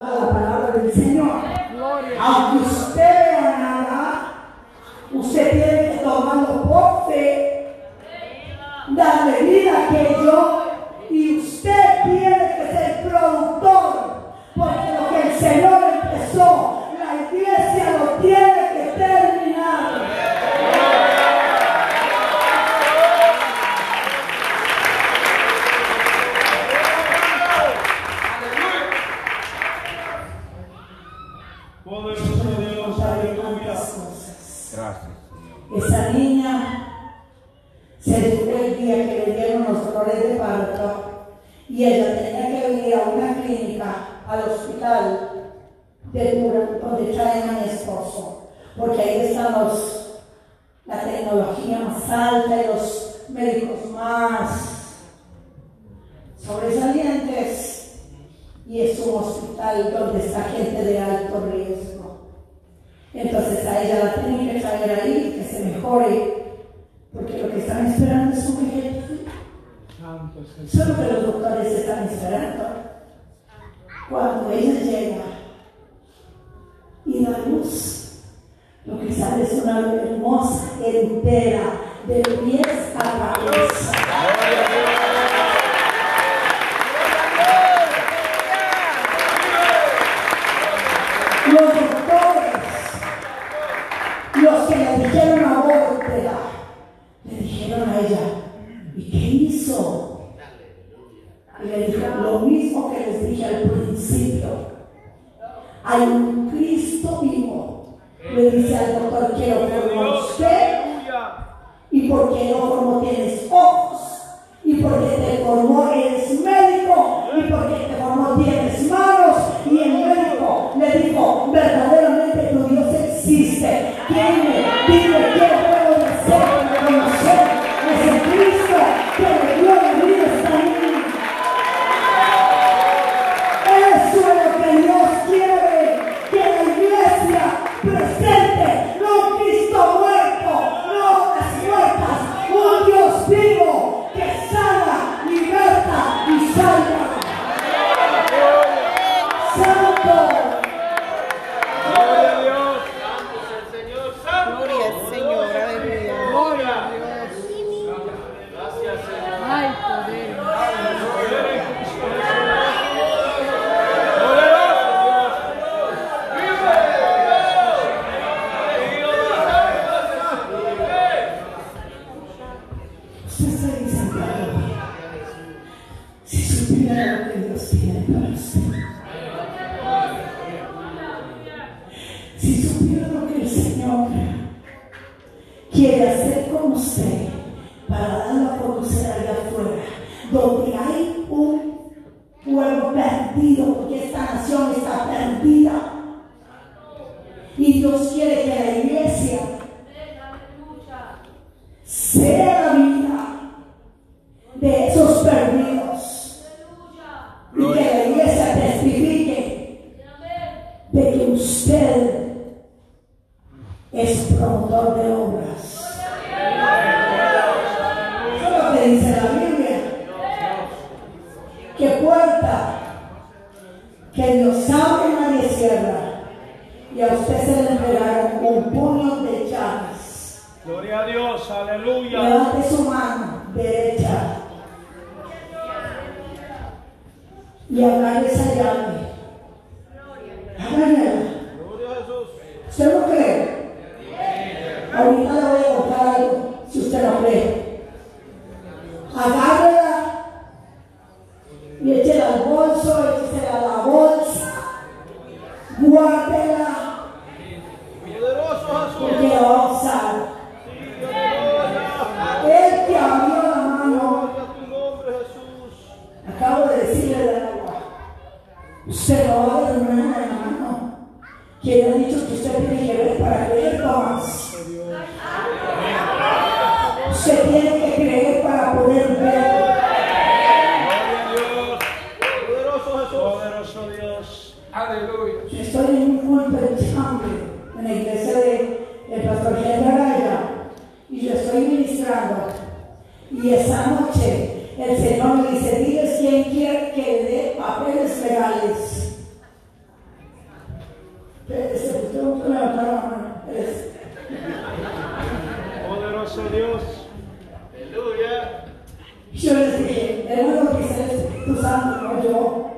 la palabra del Señor. Aunque usted vea nada, usted tiene que tomarlo por fe, darle vida a aquello Gracias. Esa niña se tuvo el día que le dieron los dolores de parto y ella tenía que venir a una clínica, al hospital de Dura, donde traen a mi esposo, porque ahí están los, la tecnología más alta y los médicos más sobresalientes y es un hospital donde está gente de alto riesgo. Entonces a ella la tienen que traer ahí, que se mejore, porque lo que están esperando es un bebé. Santo es el Eso es lo que los doctores están esperando. Cuando ella llega y da luz, lo que sale es una hermosa entera, de pies a cabeza. Hay un Cristo vivo. Le dice al doctor, quiero formar usted y porque lo formó tienes ojos y porque te formó eres médico y porque te formó tienes manos y el médico le dijo verdaderamente tu Dios existe dime dime qué presente, usted usted es promotor de obras. Eso es lo que dice la Biblia. Que puerta que Dios abre nadie cierra. Y a usted se le entregaron un puño de llaves. Gloria a Dios. Aleluya. Levante su mano derecha y agarre esa llave. Agárrela. Gloria a Jesús. ¿Usted no cree? Ahorita le Usted tiene shows the error of research to some module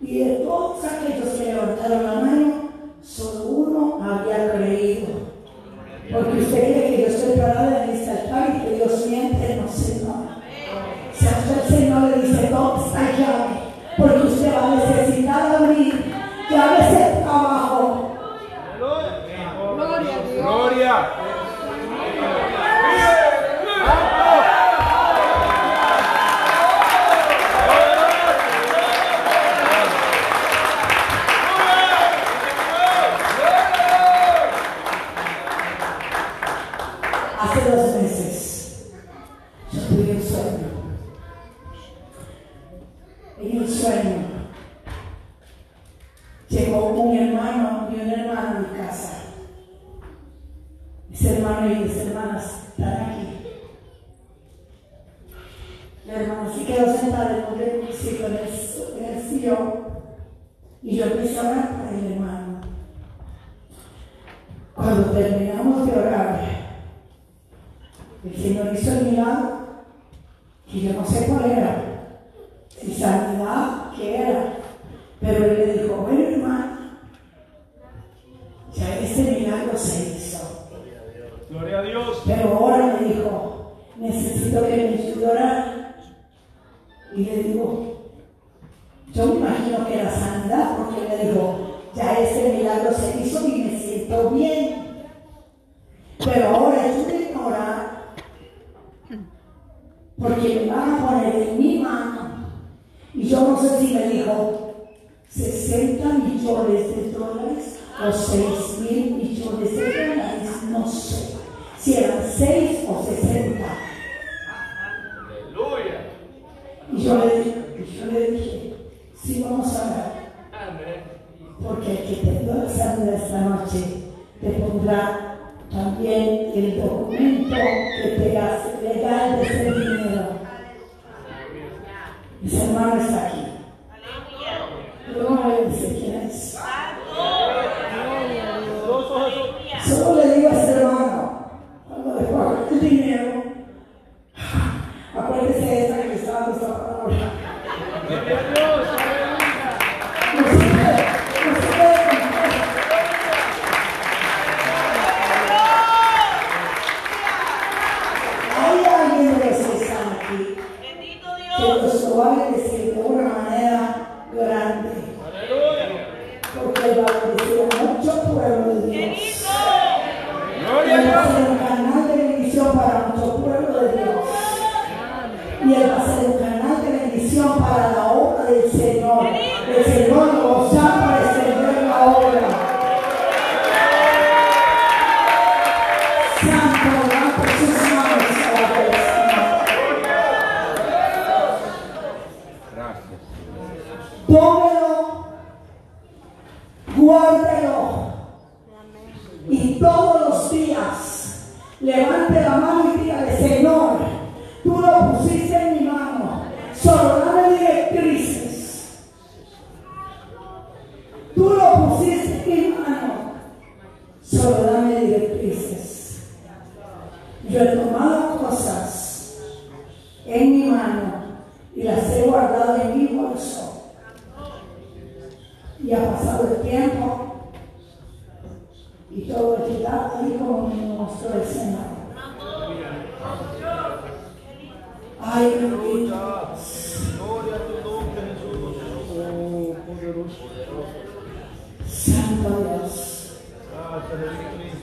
Y de todos aquellos que levantaron la mano, solo uno había creído. Porque usted que yo estoy parada en esta altar y que Dios miente. Señor hizo el milagro que yo no sé cuál era, si sanidad, qué era, pero él le dijo, bueno hermano, ya ese milagro se hizo. Gloria a Dios. Pero ahora me dijo, necesito que me ayude a orar. Y le digo, yo me imagino que era sanidad, porque le dijo, ya ese milagro se hizo y me siento bien. Yo no sé si me dijo 60 millones de dólares o 6 mil millones de dólares, no sé. Si eran 6 o 60.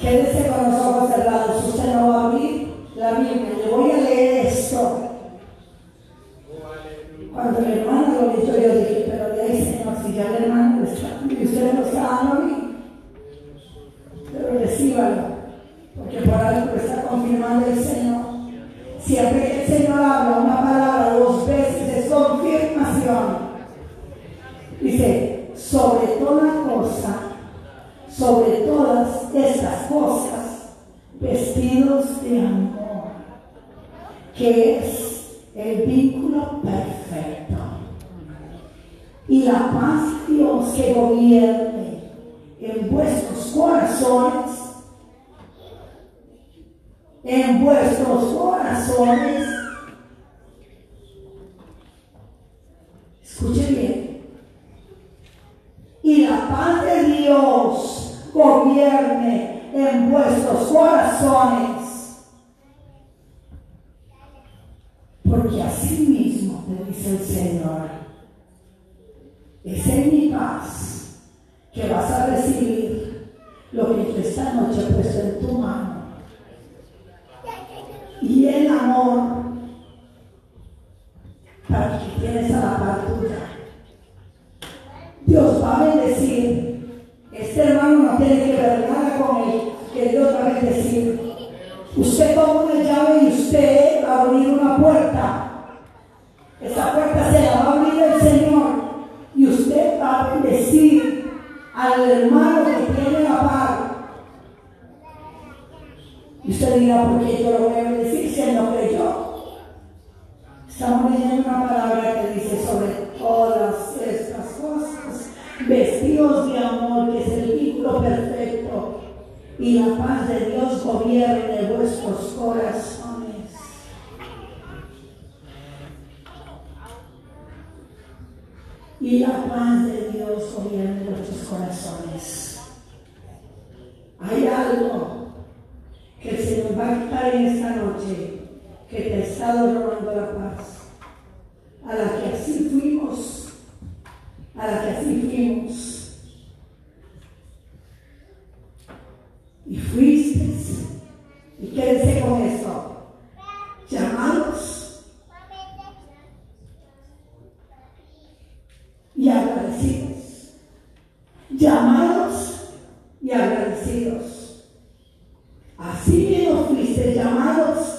Quédese con los ojos cerrados, usted no va a abrir la Biblia. Estas cosas, vestidos de amor, que es el vínculo perfecto. Y la paz de Dios que gobierne en vuestros corazones, en vuestros corazones, escuche bien, y la paz de Dios gobierne en vuestros corazones. Porque así mismo te dice el Señor, es en mi paz que vas a recibir lo que esta noche he puesto en tu mano. Y el amor al hermano que tiene la par. Y usted dirá, ¿por qué yo lo voy a bendecir si él no creyó? Estamos leyendo una palabra que dice sobre todas estas cosas, vestidos de amor, que es el vínculo perfecto, y la paz de Dios gobierne vuestros corazones. Y la paz de Dios gobierne vuestros corazones. Hay algo que el Señor va a quitar en esta noche que te ha estado robando la paz, a la que así fuimos, a la que así fuimos. Y fuiste, y quédense con esto, llamados y agradecidos, llamados y agradecidos. Así llamados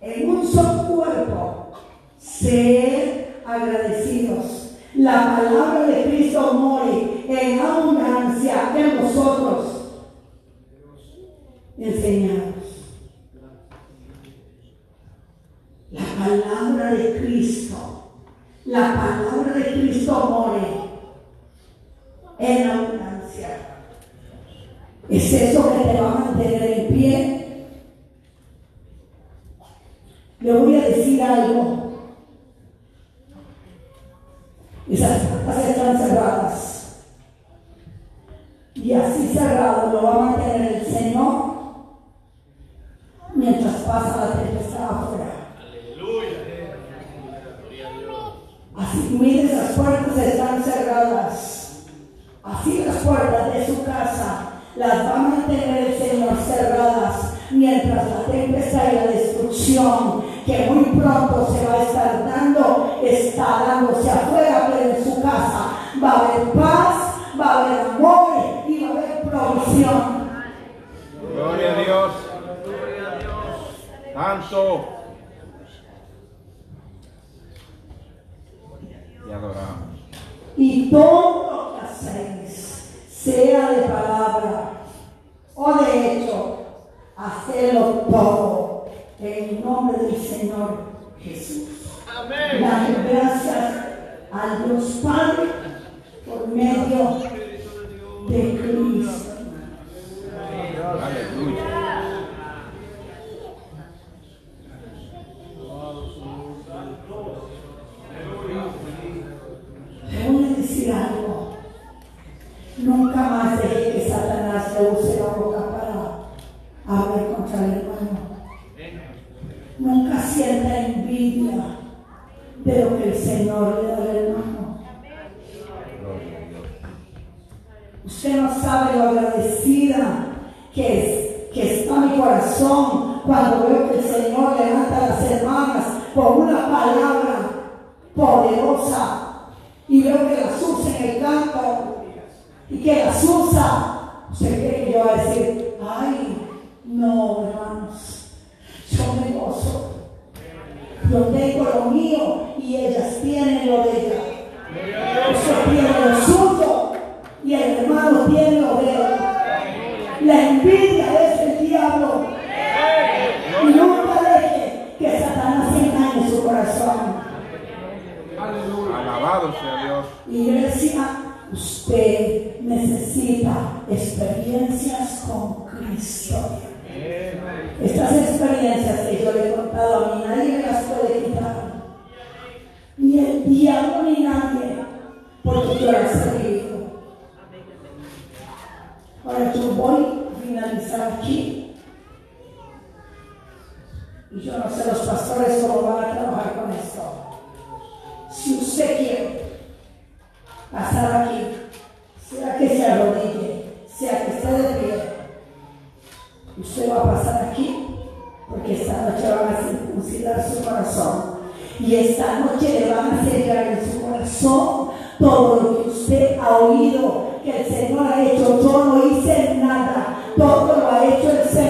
en un solo cuerpo, ser agradecidos. La palabra de Cristo more en abundancia en vosotros. Enseñados. La palabra de Cristo, la palabra de Cristo more en abundancia. Es eso que te va a mantener en pie. Le voy a decir algo. Esas puertas están cerradas. Y así cerrado lo va a mantener el Señor mientras pasa la tempestad afuera. Así, mire, esas puertas están cerradas. Así las puertas de su casa las va a mantener el Señor cerradas mientras la tempestad y la destrucción que muy pronto se va a estar dando está dándose afuera, pero en su casa va a haber paz, va a haber amor y va a haber provisión. Gloria a Dios. Santo. Y adoramos. Y todo lo que hacéis, sea de palabra o de hecho, hacedlo todo en el nombre del Señor Jesús. Amén. Dale gracias a Dios Padre por medio de Cristo. Aleluya. Y veo que las usa en el canto. Y que las usa. Usted cree que yo va a decir, ay, no, hermanos. Yo me gozo. Yo tengo lo mío y ellas tienen lo de ella. Usted tiene lo suyo y el hermano tiene lo de él. La envidia es el diablo. Y nunca deje que Satanás engañe su corazón. Alabado sea Dios. Iglesia, usted necesita experiencias con Cristo. Estas experiencias que yo le he contado a mí, nadie me las puede quitar. Ni el diablo ni nadie, porque yo las he vivido. Ahora yo voy a finalizar aquí. Y yo no sé los pastores cómo van a trabajar con eso. Si usted quiere pasar aquí, sea que se arrodille, sea que esté de pie, usted va a pasar aquí porque esta noche van a circuncidar su corazón. Y esta noche le van a sellar en su corazón todo lo que usted ha oído que el Señor ha hecho. Yo no hice nada. Todo lo ha hecho el Señor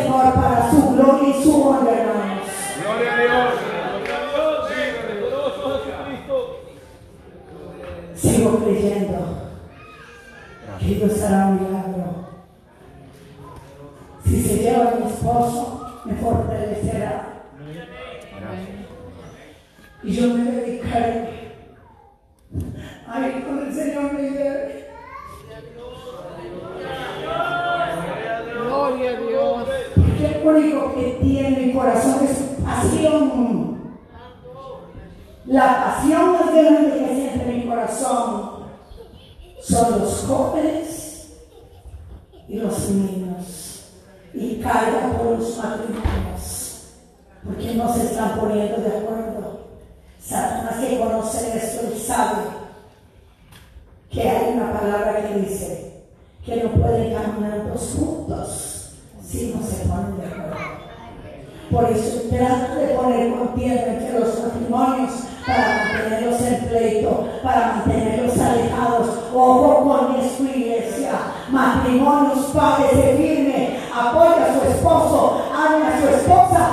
un milagro. Si se lleva a mi esposo, me fortalecerá. Y yo me dedicaré. Ay, con el Señor me lleve. Gloria a Dios. Porque el único que tiene mi corazón es pasión. La pasión más grande que siente mi corazón son los jóvenes y los niños. Y caiga por los matrimonios. Porque no se están poniendo de acuerdo. Satanás que conoce esto y sabe que hay una palabra que dice que no pueden caminar dos juntos si no se ponen de acuerdo. Por eso trata de poner contienda entre los matrimonios para mantenerlos en pleito, para mantenerlos alejados. Ojo con esto, iglesia. Matrimonios, padres, se firme, apoya a su esposo, ame a su esposa,